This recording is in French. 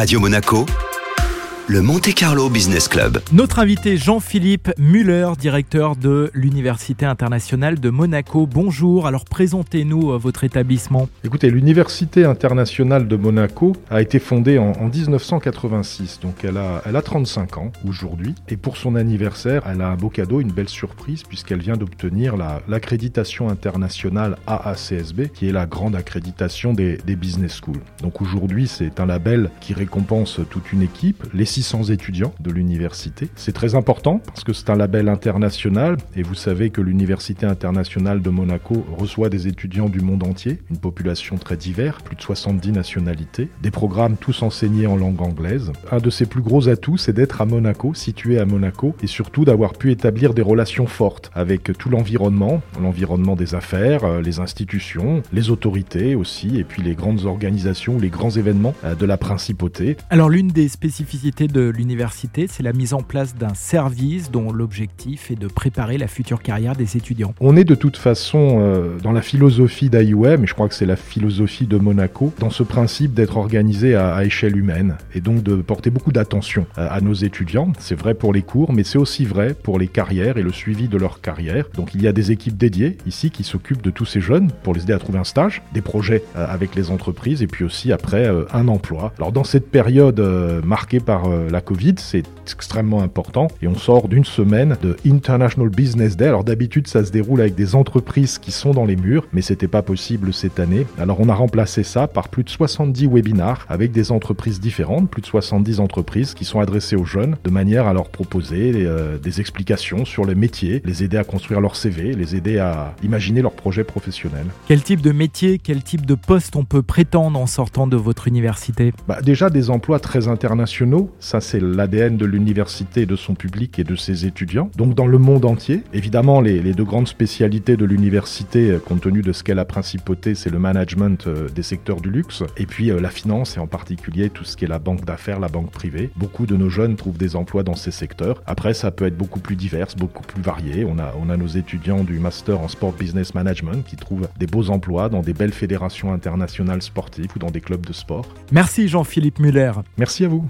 Radio Monaco, le Monte Carlo Business Club. Notre invité Jean-Philippe Muller, directeur de l'Université internationale de Monaco. Bonjour, alors présentez-nous euh, votre établissement. Écoutez, l'Université internationale de Monaco a été fondée en, en 1986, donc elle a, elle a 35 ans aujourd'hui. Et pour son anniversaire, elle a un beau cadeau, une belle surprise, puisqu'elle vient d'obtenir la- l'accréditation internationale AACSB, qui est la grande accréditation des, des business schools. Donc aujourd'hui, c'est un label qui récompense toute une équipe, les 600 étudiants de l'université. C'est très important parce que c'est un label international et vous savez que l'Université internationale de Monaco reçoit des étudiants du monde entier, une population très diverse, plus de 70 nationalités, des programmes tous enseignés en langue anglaise. Un de ses plus gros atouts, c'est d'être à Monaco, situé à Monaco, et surtout d'avoir pu établir des relations fortes avec tout l'environnement, l'environnement des affaires, euh, les institutions, les autorités aussi, et puis les grandes organisations, les grands événements euh, de la principauté. Alors l'une des spécificités de l'université, c'est la mise en place d'un service dont l'objectif est de préparer la future carrière des étudiants. On est de toute façon euh, dans la philosophie d'IUM, et je crois que c'est la philosophie de Monaco, dans ce principe d'être organisé à, échelle humaine, et donc de porter beaucoup d'attention à, nos étudiants. C'est vrai pour les cours, mais c'est aussi vrai pour les carrières et le suivi de leur carrière. Donc il y a des équipes dédiées ici qui s'occupent de tous ces jeunes pour les aider à trouver un stage, des projets euh, avec les entreprises, et puis aussi après euh, un emploi. Alors dans cette période marquée par la Covid, c'est extrêmement important, et on sort d'une semaine de International Business Day. Alors d'habitude, ça se déroule avec des entreprises qui sont dans les murs, mais c'était pas possible cette année. Alors on a remplacé ça par plus de 70 webinars avec des entreprises différentes, plus de 70 entreprises qui sont adressées aux jeunes de manière à leur proposer euh, des explications sur les métiers, les aider à construire leur CV, les aider à imaginer leur projet professionnel. Quel type de métier, quel type de poste on peut prétendre en sortant de votre université? Bah, déjà des emplois très internationaux, ça c'est l'ADN de l'université, de son public et de ses étudiants. Donc dans le monde entier, évidemment les, les deux grandes spécialités de l'université, euh, compte tenu de ce qu'est la principauté, c'est le management euh, des secteurs du luxe, et puis euh, la finance et en particulier tout ce qui est la banque d'affaires, la banque privée. Beaucoup de nos jeunes trouvent des emplois dans ces secteurs. Après ça peut être beaucoup plus divers, beaucoup plus varié. On a, on a nos étudiants du master en sport business management qui trouvent des beaux emplois dans des belles fédérations internationales sportives ou dans des clubs de sport. Merci Jean-Philippe Muller. Merci à vous.